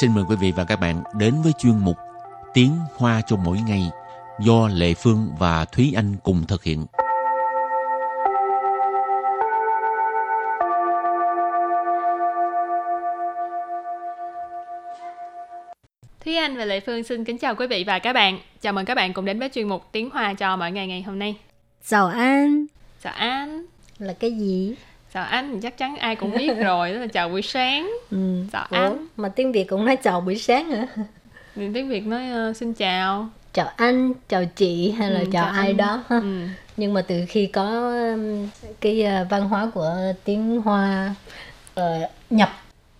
xin mời quý vị và các bạn đến với chuyên mục Tiếng Hoa cho mỗi ngày do Lệ Phương và Thúy Anh cùng thực hiện. Thúy Anh và Lệ Phương xin kính chào quý vị và các bạn. Chào mừng các bạn cùng đến với chuyên mục Tiếng Hoa cho mỗi ngày ngày hôm nay. Chào an Chào Anh. là cái gì? Chào anh chắc chắn ai cũng biết rồi, đó là chào buổi sáng. Ừ. Chào Ủa, anh. mà tiếng Việt cũng nói chào buổi sáng hả? Thì tiếng Việt nói ờ, xin chào. Chào anh, chào chị hay là Ừ, chào, chào ai anh. đó ha. Ừ. Nhưng mà từ khi có cái uh, văn hóa của tiếng Hoa ờ, nhập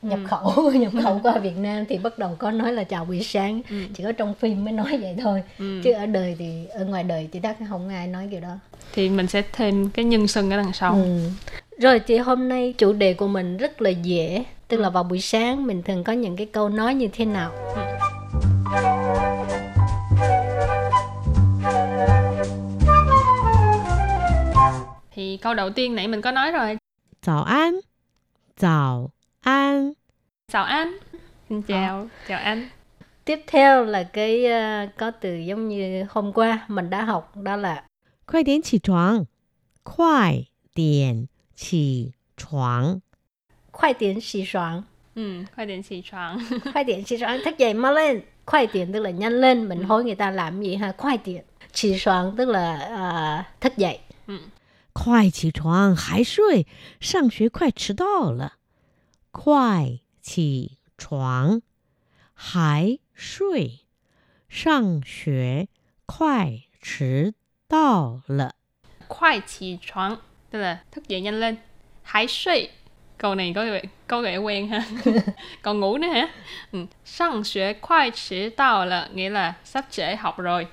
nhập Ừ. khẩu nhập khẩu qua Việt Nam thì bắt đầu có nói là chào buổi sáng Ừ. chỉ có trong phim mới nói vậy thôi Ừ. chứ ở đời thì ở ngoài đời thì chắc không ai nói kiểu đó Thì mình sẽ thêm cái nhân xưng ở đằng sau. Ừ. Rồi thì hôm nay chủ đề của mình rất là dễ Tức là vào buổi sáng mình thường có những cái câu nói như thế nào? Ừ. Thì câu đầu tiên nãy mình có nói rồi. Chào an. Chào an. Chào an. Xin ờ. chào, à. chào anh Tiếp theo là cái uh, có từ giống như hôm qua mình đã học đó là Khoai điện chỉ choáng Khoai điện 起床，快点起床， khoai tiện xì soạn Ừ, khoai điện xì choáng. Khoai tiện xì soạn thức dậy mau lên Khoai tiện tức là nhanh lên Mình hối người ta làm gì ha Khoai tiện Xì soạn tức là ờ, thức dậy 快起床，还睡，上学快迟到了。快起床，还睡，上学快迟到了。 khoai起床, tức là thức dậy nhanh lên. Hãy suy. Câu này có vẻ có vẻ quen ha. Còn ngủ nữa hả? Ừ. sang xuế khoai chỉ tao là nghĩa là sắp trễ học rồi.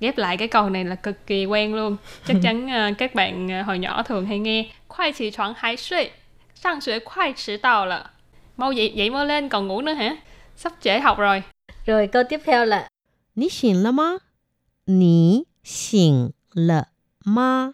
Ghép lại cái câu này là cực kỳ quen luôn. Chắc chắn uh, các bạn uh, hồi nhỏ thường hay nghe. Khoai chỉ choáng hái suy. Sang xuế khoai chỉ tao là mau dậy dậy mơ lên còn ngủ nữa hả? Sắp trễ học rồi. Rồi câu tiếp theo là Nǐ xǐng lǎ ma? Nǐ xǐng lǎ ma?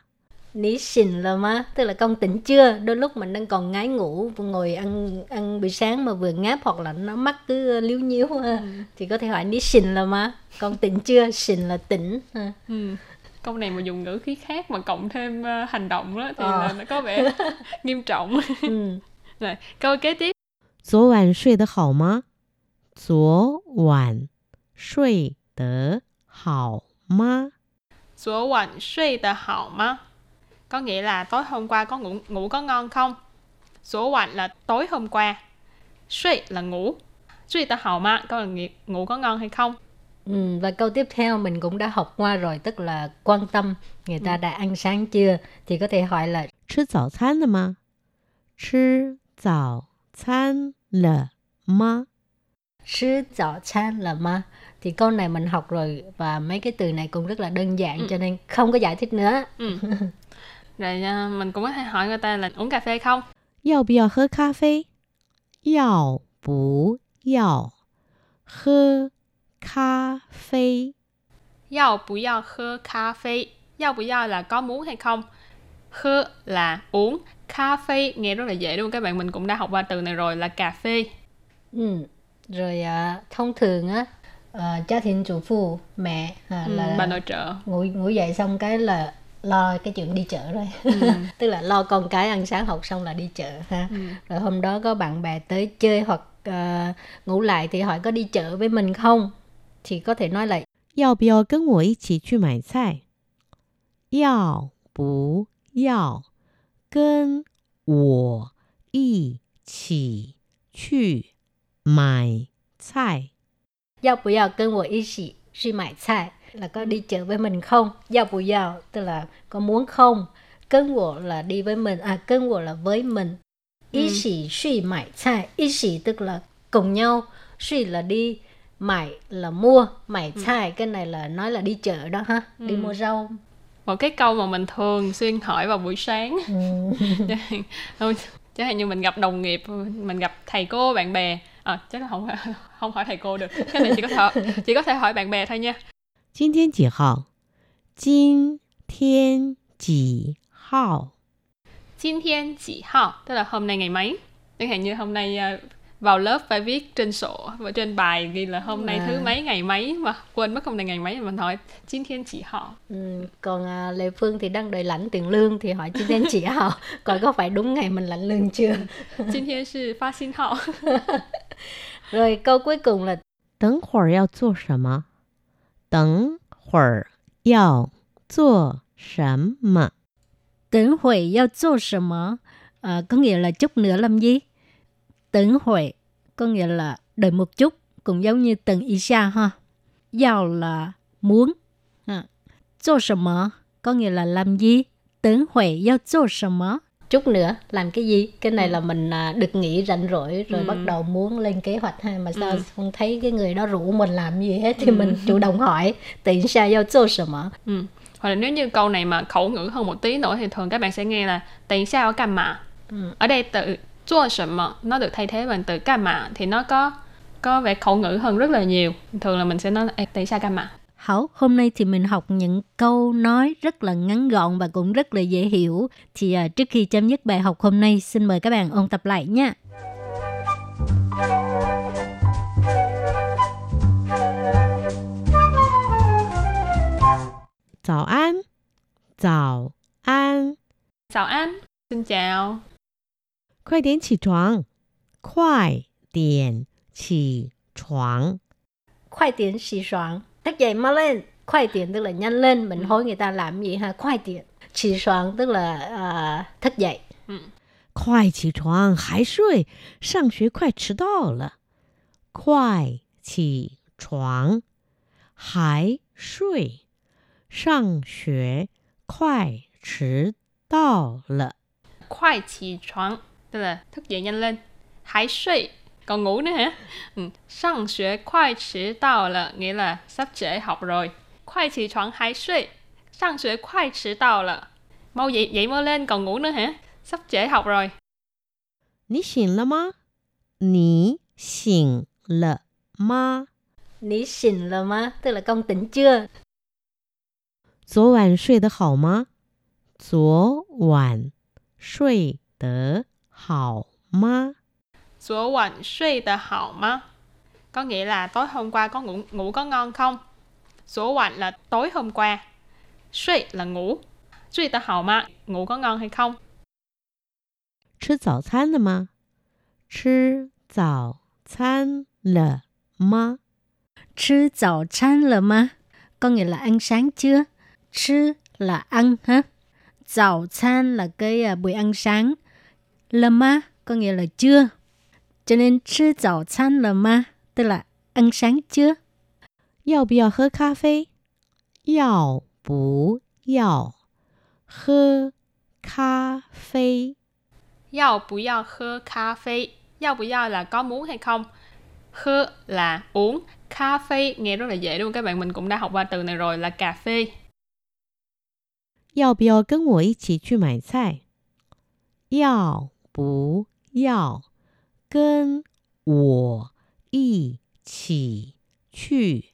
Ní xìn là má Tức là con tỉnh chưa Đôi lúc mình đang còn ngái ngủ Ngồi ăn ăn buổi sáng mà vừa ngáp Hoặc là nó mắt cứ liếu nhíu ha. Thì có thể hỏi ní xìn là má Con tỉnh chưa Xìn là tỉnh ha. Ừ. Câu này mà dùng ngữ khí khác mà cộng thêm ờ, hành động đó thì Ờ. là nó có vẻ nghiêm trọng. ừ. Rồi, câu kế tiếp. 昨晚睡得好吗？昨晚睡得好吗？ 昨晚睡得好吗? có nghĩa là tối hôm qua có ngủ ngủ có ngon không? Số hoạch là tối hôm qua. Suy là ngủ. Suy ta hậu mà có nghĩa ngủ có ngon hay không? Ừ, và câu tiếp theo mình cũng đã học qua rồi tức là quan tâm. Người ta ừ. đã ăn sáng chưa? Thì có thể hỏi là chứ zào chán mà chứ zào chán là ma chứ zào chán là ma thì câu này mình học rồi và mấy cái từ này cũng rất là đơn giản ừ. cho nên không có giải thích nữa. Ừ. Rồi à, mình cũng có thể hỏi người ta là uống cà phê không? 要不要喝咖啡？要不要喝咖啡？ Yào bù yào khơ cà phê. Yào bù yào là có muốn hay không? Khơ là uống. Cà phê nghe rất là dễ đúng không các bạn? Mình cũng đã học qua từ này rồi là cà phê. Ừ. Rồi à, thông thường á à, gia đình chủ phụ mẹ à, Ừ, là bà nội trợ. ngủ ngủ dậy xong cái là lo cái chuyện đi chợ rồi tức là lo con cái ăn sáng học xong là đi chợ ha Ừ. rồi hôm đó có bạn bè tới chơi hoặc à, ngủ lại thì hỏi có đi chợ với mình không thì có thể nói là 要不要跟我一起去买菜？要不要跟我一起去买菜？ giao bù giao cân của ý sĩ suy mại菜 Là có đi chợ với mình không giao bù giao tức là có muốn không cân của là đi với mình à cân của là với mình ý Ừ. sĩ suy ý sĩ tức là cùng nhau suy là đi mại là mua mại 菜 cái này là nói là đi chợ đó ha đi Ừ. mua rau Một cái câu mà mình thường xuyên hỏi vào buổi sáng. ừ. Chẳng hạn như mình gặp đồng nghiệp, mình gặp thầy cô, bạn bè. À, chắc là không không hỏi thầy cô được. Cái này chỉ có thể chỉ có thể hỏi bạn bè thôi nha. 今天几号？今天几号？ Chín thiên chỉ họ, tức là hôm nay ngày mấy. Chẳng hạn như hôm nay à, vào lớp phải viết trên sổ và trên bài ghi là hôm nay À. thứ mấy ngày mấy mà quên mất hôm nay ngày mấy mà mình hỏi chín thiên chỉ họ Ừ, còn à, Lê Phương thì đang đợi lãnh tiền lương thì hỏi chị tên chị Hào coi có phải đúng ngày mình lãnh lương chưa chín thiên sư phát xin họ rồi câu cuối cùng là 等会儿要做什么？ 等会儿要做什么？ Tưởng huệ要做什么? À, có nghĩa là chút nữa làm gì? Tưởng huệ có nghĩa là đợi một chút, cũng giống như từng ý xa ha. Yào là muốn. Ha.做什么 có nghĩa là làm gì? Tưởng huệ要做什么? chút nữa làm cái gì cái này ừ. là mình à, được nghỉ rảnh rỗi rồi ừ. bắt đầu muốn lên kế hoạch hay mà sao ừ. không thấy cái người đó rủ mình làm gì hết thì ừ. mình chủ động hỏi tiện sao giao cho mà ừ. hoặc là nếu như câu này mà khẩu ngữ hơn một tí nữa thì thường các bạn sẽ nghe là tiện ở cam mà ừ. ở đây từ chua mà nó được thay thế bằng từ cam mà thì nó có có vẻ khẩu ngữ hơn rất là nhiều thường là mình sẽ nói tại sao cam mà Hảo, hôm nay thì mình học những câu nói rất là ngắn gọn và cũng rất là dễ hiểu. Thì à, trước khi chấm dứt bài học hôm nay, xin mời các bạn ôn tập lại nha. 早安，早安， chào anh xin chào 快点起床，快点起床。 Khoai tiện xì soạn. Thức dậy mau lên. Khoai tiện tức là nhanh lên. Mình hối người ta làm gì ha? Khoai tiện. Xì soạn tức là à, thức dậy. 快起床，还睡，上学快迟到了。快起床，还睡，上学快迟到了。 khoai起床 tức là thức dậy nhanh lên hãy suy còn ngủ nữa hả ừ. sang xuế khoai chỉ đạo là nghĩa là sắp trễ học rồi khoai chỉ床 hãy suy sang xuế khoai chỉ đạo là mau dậy dậy mau lên còn ngủ nữa hả sắp trễ học rồi 你醒了吗？你醒了吗？ Ní xỉn là má, tức là con tỉnh chưa? 昨晚睡得好吗？昨晚睡得好吗？ 昨晚睡得好吗 có nghĩa là tối hôm qua có ngủ ngủ có ngon không昨晚 là tối hôm qua Suy là ngủ Suy ta hào mà Ngủ có ngon hay không 吃早餐了吗？吃早餐了吗？ Chứ早餐了má? Có nghĩa là ăn sáng chưa? Chứ là ăn ha?早餐là cái à, buổi ăn sáng. Là má có nghĩa là chưa. Cho nên chứ早餐了吗? Tức là ăn sáng chưa? 要不要喝咖啡？要不要喝咖啡？ Yào bù yào khơ cà phê Yào bù yào là có muốn hay không Khơ là uống Cà phê nghe rất là dễ đúng không các bạn Mình cũng đã học qua từ này rồi là cà phê 要不要跟我一起去买菜？要不要 跟我一起去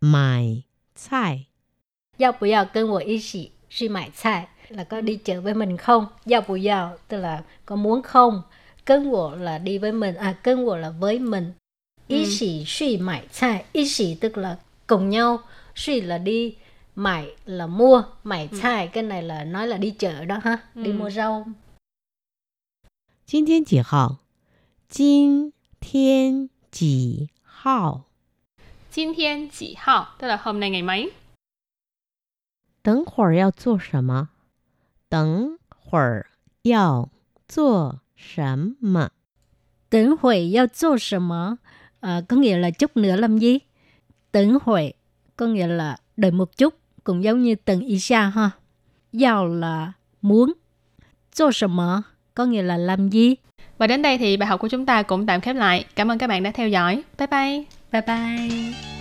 买菜？ Giao bù yào cân của ý sĩ suy mại菜 là có đi chợ với mình không? Giao bù yào tức là có muốn không? Cân của là đi với mình, à cân của là với mình. Ý Ừ. sĩ suy mại 菜 ý sĩ tức là cùng nhau, suy là đi, mại là mua, mại 菜 cái này là nói là đi chợ đó ha, đi Ừ. mua rau. 今天几号？ 今天几号？ 今天几号 Tức là hôm nay ngày mấy 等会儿要做什么？等会儿要做什么？ Tưởng huệ giao做什么? À, có nghĩa là chút nữa làm gì? Tưởng huệ có nghĩa là đợi một chút, cũng giống như từng ý xa ha. Giao là muốn. 做什么 có nghĩa là làm gì? Và đến đây thì bài học của chúng ta cũng tạm khép lại. Cảm ơn các bạn đã theo dõi. Bye bye. Bye bye.